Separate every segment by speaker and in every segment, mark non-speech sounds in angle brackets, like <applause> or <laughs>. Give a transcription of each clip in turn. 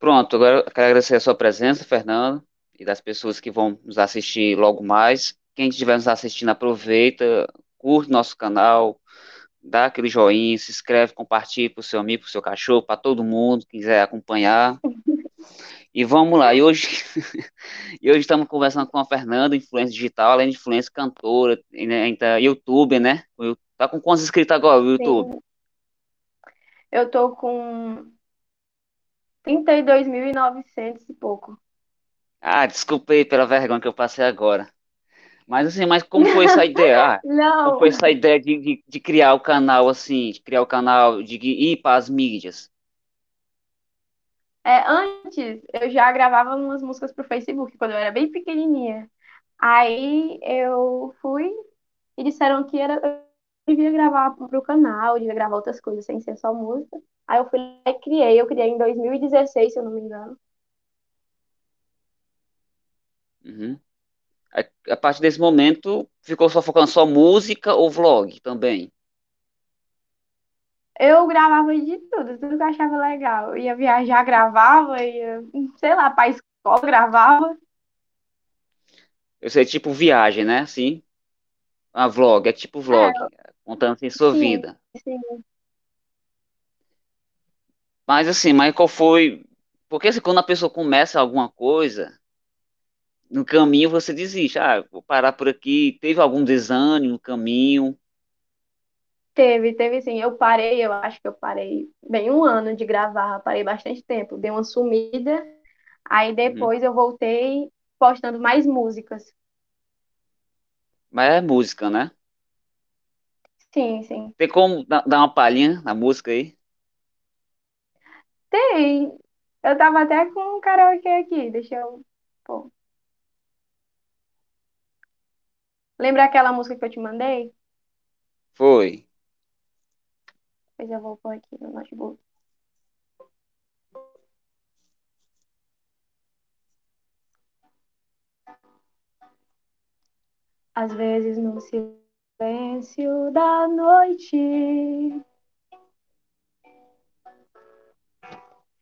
Speaker 1: Pronto, agora eu quero agradecer a sua presença, Fernando, e das pessoas que vão nos assistir logo mais. Quem estiver nos assistindo, aproveita, curte nosso canal, dá aquele joinha, se inscreve, compartilha para o seu amigo, para o seu cachorro, para todo mundo que quiser acompanhar. E vamos lá, e hoje, <laughs> e hoje estamos conversando com a Fernanda, influência digital, além de influência cantora, né, então, youtuber, né? Tá com quantos inscritos agora no YouTube?
Speaker 2: Sim. Eu tô com 32.900 e pouco.
Speaker 1: Ah, desculpa aí pela vergonha que eu passei agora. Mas assim, mas como foi essa ideia? Ah, <laughs> como
Speaker 2: Não,
Speaker 1: foi essa ideia de, de, de criar o canal assim, de criar o canal, de ir para as mídias?
Speaker 2: é, antes eu já gravava umas músicas pro Facebook, quando eu era bem pequenininha. Aí eu fui e disseram que era, eu devia gravar pro canal, eu devia gravar outras coisas sem ser só música. Aí eu fui lá e criei, eu criei em 2016, se eu não me engano.
Speaker 1: Uhum. A, a partir desse momento, ficou só focando só música ou vlog também?
Speaker 2: Eu gravava de tudo, tudo que eu achava legal. Eu ia viajar, gravava, ia, sei lá, pra escola, gravava.
Speaker 1: Eu sei, tipo viagem, né? Assim, a vlog, é tipo vlog,
Speaker 2: É,
Speaker 1: contando assim sua
Speaker 2: sim,
Speaker 1: vida.
Speaker 2: sim.
Speaker 1: Mas assim, mas qual foi? Porque assim, quando a pessoa começa alguma coisa, no caminho você desiste. Ah, vou parar por aqui. Teve algum desânimo no caminho?
Speaker 2: Teve, teve sim. Eu parei, eu acho que eu parei bem um ano de gravar, parei bastante tempo. Dei uma sumida, aí
Speaker 1: Uhum.
Speaker 2: depois eu voltei postando mais músicas.
Speaker 1: Mas é música, né?
Speaker 2: Sim, sim.
Speaker 1: Tem como dar uma palhinha na música aí?
Speaker 2: Tem. Eu tava até com um karaokê aqui, deixa eu. Pô. Lembra aquela música que eu te mandei?
Speaker 1: Foi.
Speaker 2: Pois eu vou pôr aqui no notebook. Às vezes no silêncio da noite,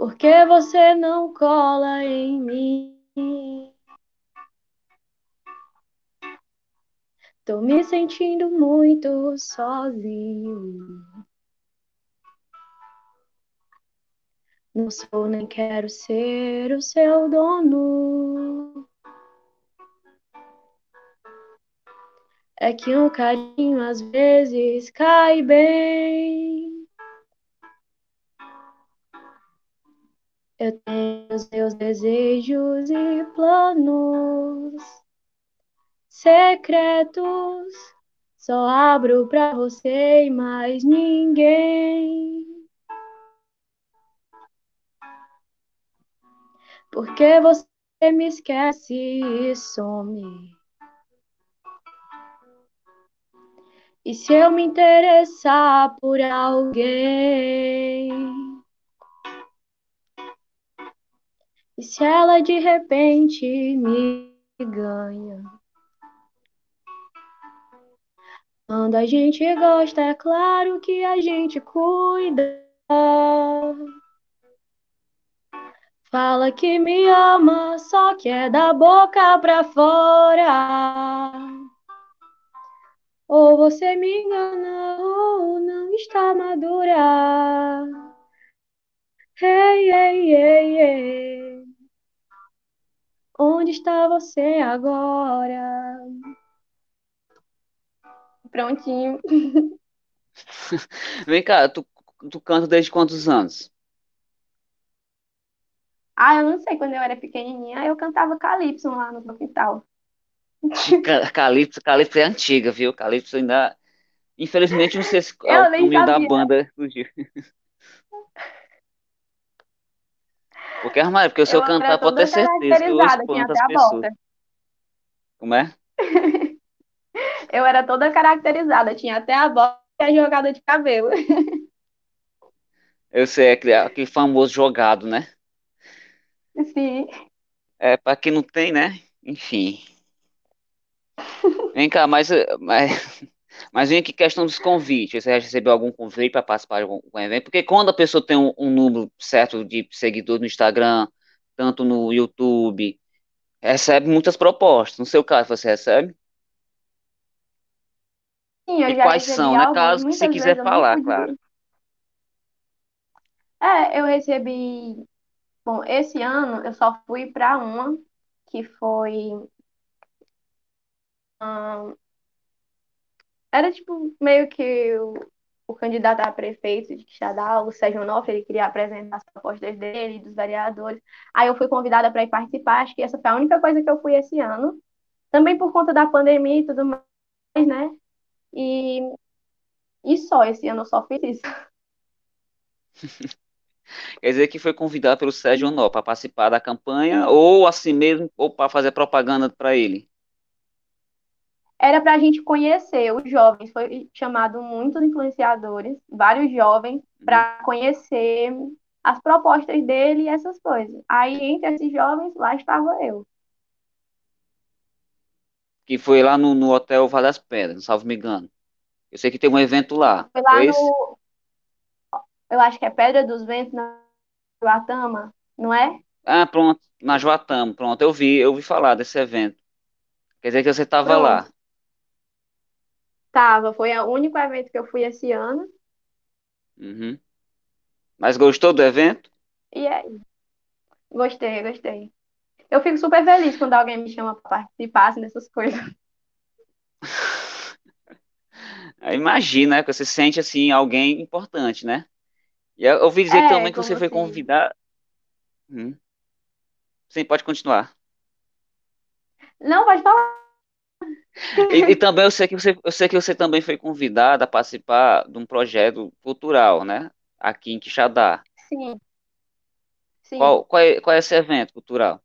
Speaker 2: Por que você não cola em mim? Tô me sentindo muito sozinho. Não sou nem quero ser o seu dono. É que um carinho às vezes cai bem. Eu tenho os meus desejos e planos secretos. Só abro pra você e mais ninguém. Porque você me esquece e some. E se eu me interessar por alguém? E se ela de repente me ganha? Quando a gente gosta, é claro que a gente cuida. Fala que me ama, só que é da boca pra fora. Ou você me engana, ou não está madura. Hey, hey, hey, hey. Onde está você agora? Prontinho. <laughs>
Speaker 1: Vem cá, tu, tu canta desde quantos anos?
Speaker 2: Ah, eu não sei, quando eu era pequenininha, eu cantava calypso lá no meu quintal. <laughs>
Speaker 1: Ca- Calypso, Calypso é antiga, viu? Calypso ainda. Infelizmente, não sei se
Speaker 2: Eu
Speaker 1: o nome da banda surgiu. <laughs> Porque, Armário, porque o
Speaker 2: Eu era
Speaker 1: cantar pode ter certeza que eu espanto as pessoas.
Speaker 2: bota.
Speaker 1: Como é? <laughs>
Speaker 2: Eu era toda caracterizada, tinha até a bota e a jogada de cabelo.
Speaker 1: Eu sei, é aquele, aquele famoso jogado, né?
Speaker 2: Sim.
Speaker 1: É, pra quem não tem, né? Enfim. Vem cá, mas, eh, mas, mas vem aqui questão dos convites. Você já recebeu algum convite para participar de algum, evento? Porque quando a pessoa tem um, um número certo de seguidores no Instagram, tanto no YouTube, recebe muitas propostas. No seu caso, você recebe?
Speaker 2: Sim,
Speaker 1: E
Speaker 2: eu já
Speaker 1: quais são, né? Caso que
Speaker 2: vezes
Speaker 1: quiser falar, claro.
Speaker 2: É, eu recebi, bom, esse ano eu só fui para uma, que foi, era tipo meio que o, o candidato a prefeito de Quixadá, o Sérgio Onofre, ele queria apresentar as propostas dele, dos vereadores. Aí eu fui convidada para ir participar, acho que essa foi a única coisa que eu fui esse ano. Também por conta da pandemia e tudo mais, né? E, e só, esse ano eu só fiz isso. <laughs>
Speaker 1: Quer dizer que foi convidado pelo Sérgio Onó para participar da campanha, ou assim mesmo, ou para fazer propaganda para ele.
Speaker 2: Era para a gente conhecer os jovens, foi chamado muitos influenciadores, vários jovens,
Speaker 1: Uhum.
Speaker 2: para conhecer as propostas dele e essas coisas. Aí, entre esses jovens, lá estava eu.
Speaker 1: Que foi lá no, no Hotel Vale das Pedras, não salvo me engano. Eu sei que tem um evento lá.
Speaker 2: Foi lá
Speaker 1: Foi
Speaker 2: no, eu acho que é Pedra dos Ventos, na Guatama, não é?
Speaker 1: Ah, pronto, na Joatamo, pronto, eu vi, eu vi falar desse evento. Quer dizer que você estava lá.
Speaker 2: Tava. Foi o único evento que eu fui esse ano.
Speaker 1: Uhum. Mas gostou do evento?
Speaker 2: E é, gostei, gostei. Eu fico super feliz quando alguém me chama para participar assim, dessas coisas. <laughs>
Speaker 1: Ah, Imagina, né, que você sente assim alguém importante, né? E eu ouvi dizer
Speaker 2: É,
Speaker 1: também que você foi
Speaker 2: se.
Speaker 1: convidado. Uhum. Sim, pode continuar.
Speaker 2: Não, pode falar.
Speaker 1: E, e também eu sei que você, eu sei que você também foi convidado a participar de um projeto cultural, né? Aqui em Quixadá.
Speaker 2: Sim, sim.
Speaker 1: Qual, qual é, qual é esse evento cultural?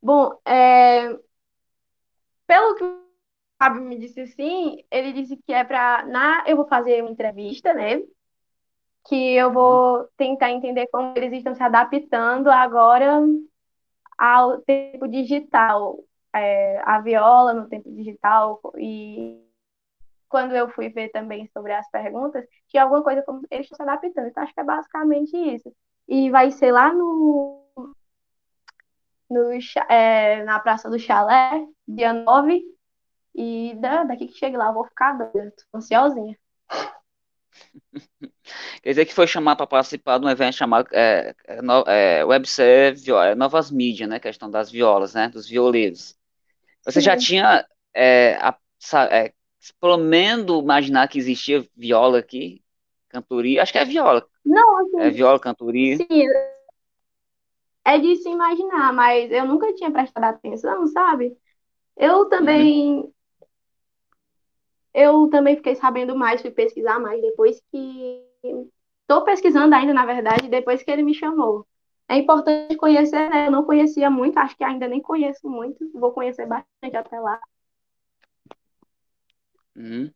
Speaker 2: Bom, é, pelo que o Fábio me disse assim, ele disse que é para na eu vou fazer uma entrevista, né? Que eu
Speaker 1: Uhum.
Speaker 2: vou tentar entender como eles estão se adaptando agora ao tempo digital, é, a viola no tempo digital e quando eu fui ver também sobre as perguntas, tinha alguma coisa como eles estão se adaptando. Então acho que é basicamente isso. E vai ser lá no, no é, na Praça do Chalé, dia 9 e da, daqui que chegue lá eu vou ficar doida, tô ansiosinha. <laughs>
Speaker 1: Quer dizer que foi chamar para participar de um evento chamado é, é, é, WebC Vi- é, Novas Mídias, né? Questão das violas, né? Dos violeiros. Você já
Speaker 2: Sim.
Speaker 1: tinha, é, a- é, pelo menos imaginar que existia viola aqui, cantoria? Acho que é viola.
Speaker 2: Não,
Speaker 1: É
Speaker 2: assim,
Speaker 1: viola, cantoria.
Speaker 2: sim, é de se imaginar, mas eu nunca tinha prestado atenção, sabe? Eu
Speaker 1: Uhum,
Speaker 2: também, eu também fiquei sabendo mais, fui pesquisar mais depois que estou pesquisando ainda, na verdade, depois que ele me chamou. É importante conhecer, né? Eu não conhecia muito, acho que ainda nem conheço muito, vou conhecer bastante até lá.
Speaker 1: uhum.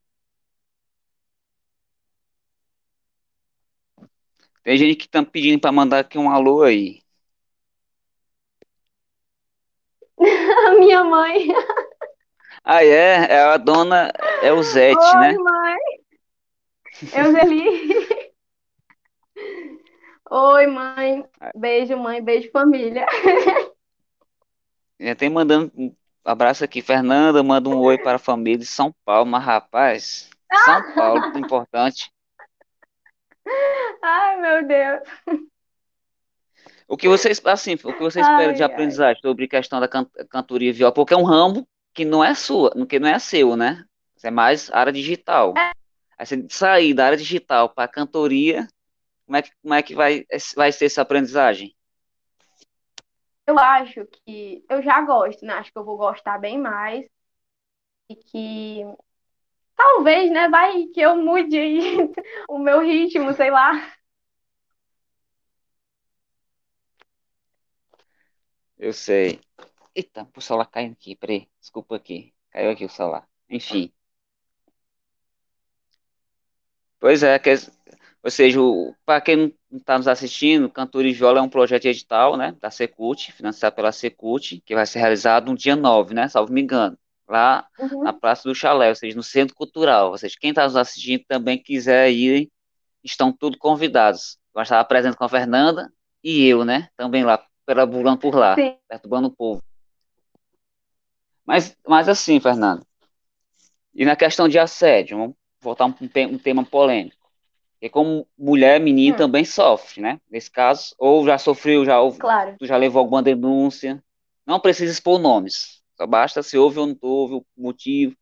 Speaker 1: Tem gente que tá pedindo para mandar aqui um alô aí.
Speaker 2: A <laughs> minha mãe, <laughs>
Speaker 1: Ah, é? É a dona Elzete,
Speaker 2: oi
Speaker 1: né?
Speaker 2: mãe, Euseli, <laughs> oi mãe, beijo mãe, beijo família. <laughs>
Speaker 1: Já tem mandando um abraço aqui. Fernanda, manda um oi para a família de São Paulo. Mas, rapaz, São Paulo, importante. <laughs>
Speaker 2: Ai, meu Deus.
Speaker 1: O que vocês, assim, o que você espera de aprendizagem sobre questão da can- cantoria e viola? Porque é um ramo que não é sua, que não é seu, né? Isso é mais área digital. Aí você sair da área digital para a cantoria, como é que, como é que vai, vai ser essa aprendizagem?
Speaker 2: Eu acho que eu já gosto, né? Acho que eu vou gostar bem mais e que talvez, né, vai que eu mude aí <laughs> o meu ritmo, sei lá.
Speaker 1: Eu sei. Eita, o celular caiu aqui, peraí. Desculpa aqui. Caiu aqui o celular. Enfim. Pois é, que, ou seja, para quem não está nos assistindo, Cantor Viola é um projeto edital, né, da Secult, financiado pela Secult, que vai ser realizado no dia 9, né, salvo me engano, lá na
Speaker 2: Uhum.
Speaker 1: Praça do Chalé, ou seja, no Centro Cultural. Ou seja, quem está nos assistindo também quiser ir, estão todos convidados. Vai estar presente com a Fernanda e eu, né, também lá, perambulando por lá,
Speaker 2: Sim,
Speaker 1: perturbando o povo. Mas, mas assim, Fernanda, e na questão de assédio, vamos voltar um, um tema polêmico. Porque como mulher, menino
Speaker 2: hum,
Speaker 1: também sofre, né? Nesse caso, ou já sofreu, já houve,
Speaker 2: claro.
Speaker 1: tu já levou alguma denúncia. Não precisa expor nomes. Só basta se houve ou não houve o motivo.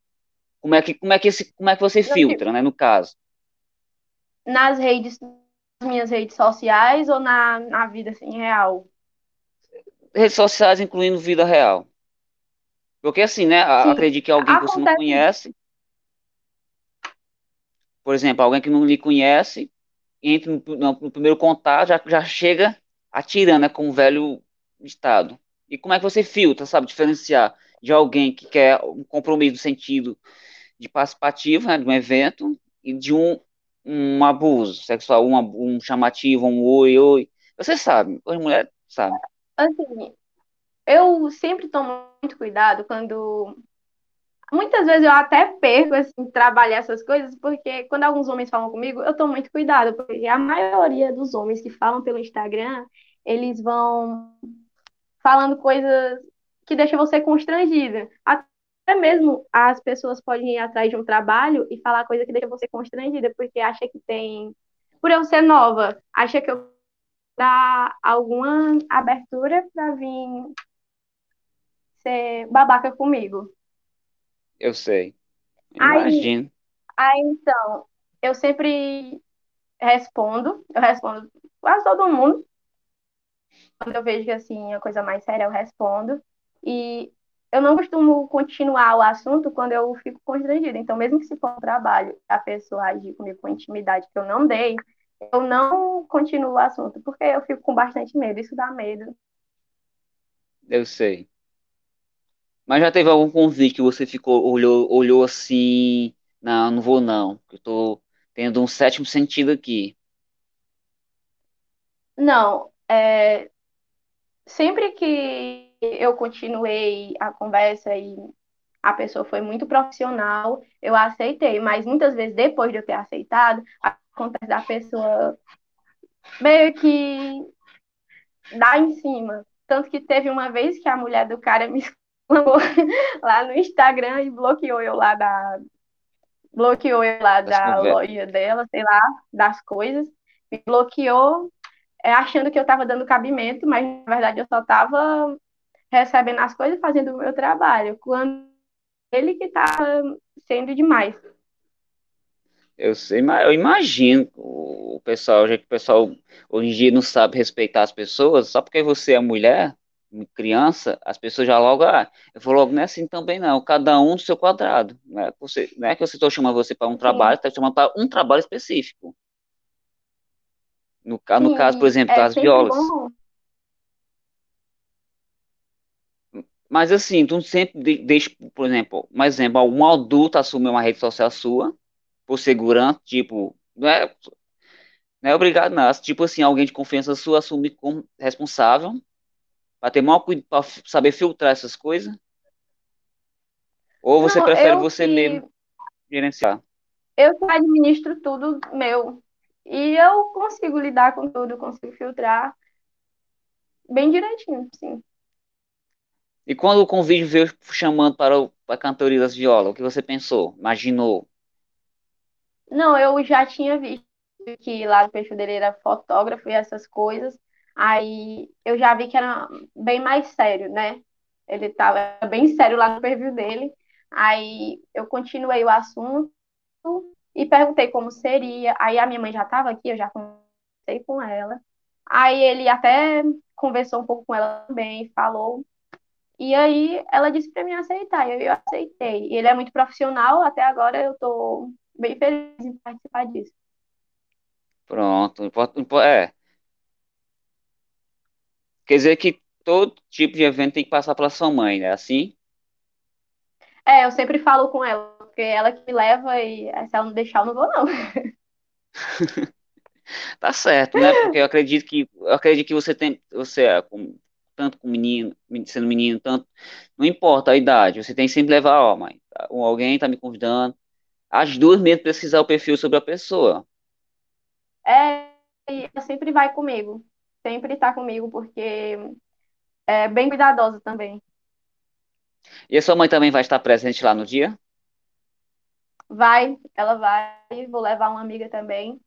Speaker 1: Como é que, como é que, esse, como é que você
Speaker 2: Não, tipo,
Speaker 1: filtra, né? No caso,
Speaker 2: nas redes, nas minhas redes sociais ou na, na vida assim, real?
Speaker 1: redes sociais, incluindo vida real. Porque assim, né?
Speaker 2: Sim,
Speaker 1: Acredito que alguém que você não
Speaker 2: acontece.
Speaker 1: conhece, por exemplo, alguém que não lhe conhece, entra no, no- no primeiro contato, já, já chega atirando, né? Com o velho ditado. E como é que você filtra, sabe? Diferenciar de alguém que quer um compromisso no sentido de participativo, né, de um evento e de um, um abuso sexual, um, um chamativo, um oi, oi. Você sabe, as mulheres sabem.
Speaker 2: Assim, eu sempre tomo muito cuidado quando. Muitas vezes eu até perco, assim, trabalhar essas coisas, porque quando alguns homens falam comigo, eu tomo muito cuidado, porque a maioria dos homens que falam pelo Instagram, eles vão falando coisas que deixam você constrangida. Até mesmo as pessoas podem ir atrás de um trabalho e falar coisa que deixa você constrangida, porque acha que tem. Por eu ser nova, acha que eu dar alguma abertura para vir ser babaca comigo.
Speaker 1: Eu sei.
Speaker 2: Aí,
Speaker 1: Imagino.
Speaker 2: aí então, eu sempre respondo, eu respondo quase todo mundo. Quando eu vejo que assim, a coisa mais séria, eu respondo. E eu não costumo continuar o assunto quando eu fico constrangida. Então, mesmo que se for um trabalho, a pessoa agir comigo com intimidade que eu não dei, eu não continuo o assunto, porque eu fico com bastante medo. Isso dá medo.
Speaker 1: Eu sei. Mas já teve algum convite que você ficou, olhou, olhou assim, não, não vou não, eu tô tendo um sétimo sentido aqui.
Speaker 2: Não, é, sempre que eu continuei a conversa e a pessoa foi muito profissional, eu aceitei, mas muitas vezes depois de eu ter aceitado, acontece da pessoa meio que dar em cima. Tanto que teve uma vez que a mulher do cara me exclamou <laughs> lá no Instagram e bloqueou eu lá da bloqueou eu lá
Speaker 1: Das
Speaker 2: da
Speaker 1: conversas.
Speaker 2: loja dela, sei lá, das coisas, me bloqueou é, achando que eu estava dando cabimento, mas na verdade eu só estava recebendo as coisas, fazendo o meu trabalho, quando ele que estava sendo demais.
Speaker 1: Eu sei, mas eu imagino o o pessoal, já que o pessoal hoje em dia não sabe respeitar as pessoas, só porque você é mulher, criança, as pessoas já logo, ah, eu vou logo, não é assim também não, cada um do seu quadrado, não é, você, não é que você está chamando você para um trabalho, está chamando para um trabalho específico. No, no caso, por exemplo,
Speaker 2: é
Speaker 1: das violas.
Speaker 2: bom.
Speaker 1: Mas assim, tu sempre de- deixa, por exemplo, um exemplo, um adulto assume uma rede social sua, por segurança, tipo, não é, não é obrigado não, tipo assim, alguém de confiança sua assume como responsável, para ter maior cuidado, para saber filtrar essas coisas, ou você
Speaker 2: Não,
Speaker 1: prefere você
Speaker 2: que
Speaker 1: mesmo gerenciar?
Speaker 2: eu administro tudo meu. E eu consigo lidar com tudo, consigo filtrar bem direitinho, sim.
Speaker 1: E quando o convite veio chamando para, o, para a cantoria das violas, o que você pensou? Imaginou?
Speaker 2: Não, eu já tinha visto que lá no dele era fotógrafo e essas coisas. Aí eu já vi que era bem mais sério, né? Ele tava bem sério lá no perfil dele. Aí eu continuei o assunto e perguntei como seria. Aí a minha mãe já estava aqui, eu já conversei com ela. Aí ele até conversou um pouco com ela também, falou. E aí ela disse para mim aceitar, eu, eu aceitei. E ele é muito profissional, até agora eu tô bem feliz em participar disso.
Speaker 1: Pronto, é, quer dizer que todo tipo de evento tem que passar pela sua mãe, né? Assim?
Speaker 2: É, eu sempre falo com ela, porque ela que me leva e se ela não deixar, eu não vou, não. <laughs>
Speaker 1: Tá certo, né? Porque eu acredito que eu acredito que você tem, você é, com, tanto com menino, sendo menino, tanto, não importa a idade, você tem que sempre levar, ó, mãe, tá, alguém tá me convidando, as duas mesmo pesquisar o perfil sobre a pessoa.
Speaker 2: É, e ela sempre vai comigo, sempre tá comigo, porque é bem cuidadosa também.
Speaker 1: E a sua mãe também vai estar presente lá no dia?
Speaker 2: Vai, ela vai, vou levar uma amiga também.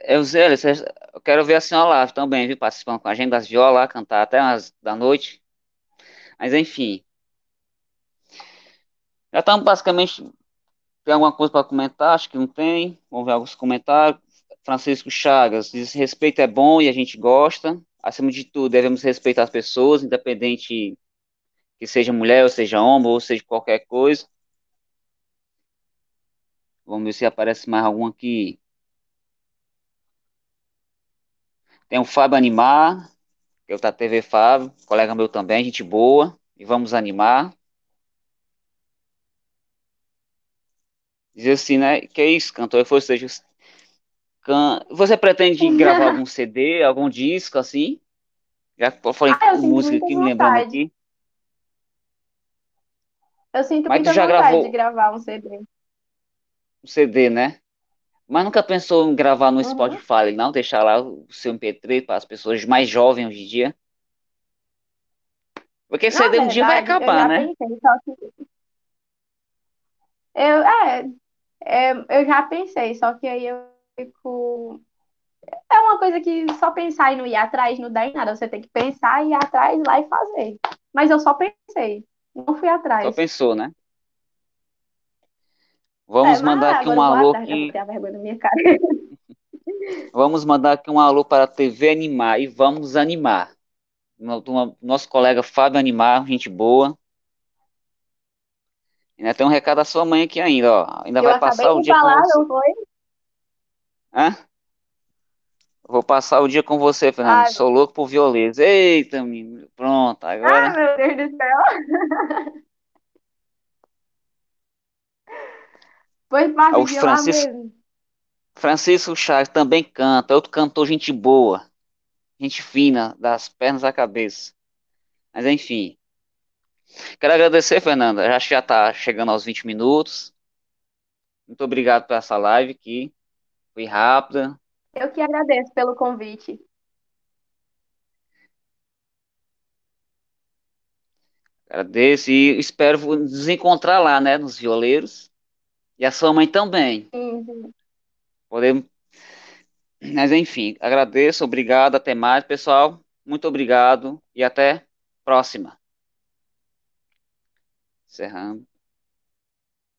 Speaker 1: Eusélio, cê- eu quero ver a senhora lá também, viu? Participando com a gente das violas cantar até umas da noite. Mas enfim, já estamos basicamente. Tem alguma coisa para comentar? Acho que não tem. Vamos ver alguns comentários. Francisco Chagas diz: respeito é bom e a gente gosta. Acima de tudo, devemos respeitar as pessoas, independente que seja mulher, ou seja homem, ou seja qualquer coisa. Vamos ver se aparece mais algum aqui. Tem o Fábio Animar, que é o da TV Fábio, colega meu também, gente boa. E vamos animar. Dizer assim, né? Que é isso, cantor? Ou seja, can... você pretende gravar algum CD, algum disco assim? Já eu falei
Speaker 2: Ah, eu
Speaker 1: com música aqui, me lembrando aqui.
Speaker 2: Eu sinto
Speaker 1: Mas
Speaker 2: muita
Speaker 1: já
Speaker 2: vontade de
Speaker 1: gravou
Speaker 2: gravar um CD.
Speaker 1: um CD, né? Mas nunca pensou em gravar no
Speaker 2: Uhum.
Speaker 1: Spotify, não? Deixar lá o seu MP3 para as pessoas mais jovens hoje em dia? Porque
Speaker 2: Na
Speaker 1: CD um dia vai
Speaker 2: verdade, eu
Speaker 1: acabar,
Speaker 2: já
Speaker 1: né?
Speaker 2: pensei, que eu, é, é, eu já pensei, só que aí eu fico. É uma coisa que só pensar e não ir atrás não dá em nada. Você tem que pensar, ir atrás, lá e fazer. Mas eu só pensei, não fui
Speaker 1: Só
Speaker 2: atrás.
Speaker 1: pensou, né?
Speaker 2: É,
Speaker 1: Vamos
Speaker 2: mas
Speaker 1: mandar aqui um alô
Speaker 2: cara. <laughs>
Speaker 1: Vamos mandar aqui um alô para a TV Animar e vamos animar. Nosso colega Fábio Animar, gente boa. Ainda tem um recado da sua mãe aqui ainda, ó. Ainda
Speaker 2: Eu
Speaker 1: vai passar o
Speaker 2: de
Speaker 1: dia com
Speaker 2: falar,
Speaker 1: você.
Speaker 2: não foi?
Speaker 1: Hã? Vou passar o dia com você, Fernando.
Speaker 2: Ai,
Speaker 1: Sou louco por violês. Eita, menino. Pronto,
Speaker 2: ai,
Speaker 1: agora.
Speaker 2: meu Deus do céu. <laughs> Pois
Speaker 1: O
Speaker 2: passe de lá
Speaker 1: Francisco,
Speaker 2: mesmo.
Speaker 1: Francisco Chaves também canta. Outro cantor, gente boa. Gente fina, das pernas à cabeça. Mas enfim. Quero agradecer, Fernanda. Já já tá chegando aos 20 minutos. Muito obrigado por essa live aqui. Foi rápida.
Speaker 2: Eu que agradeço pelo convite.
Speaker 1: Agradeço e espero nos encontrar lá, né? Nos violeiros. E a sua mãe também.
Speaker 2: Sim, sim.
Speaker 1: Podemos. Mas enfim, agradeço, obrigado, até mais, pessoal. Muito obrigado e até próxima. Encerrando.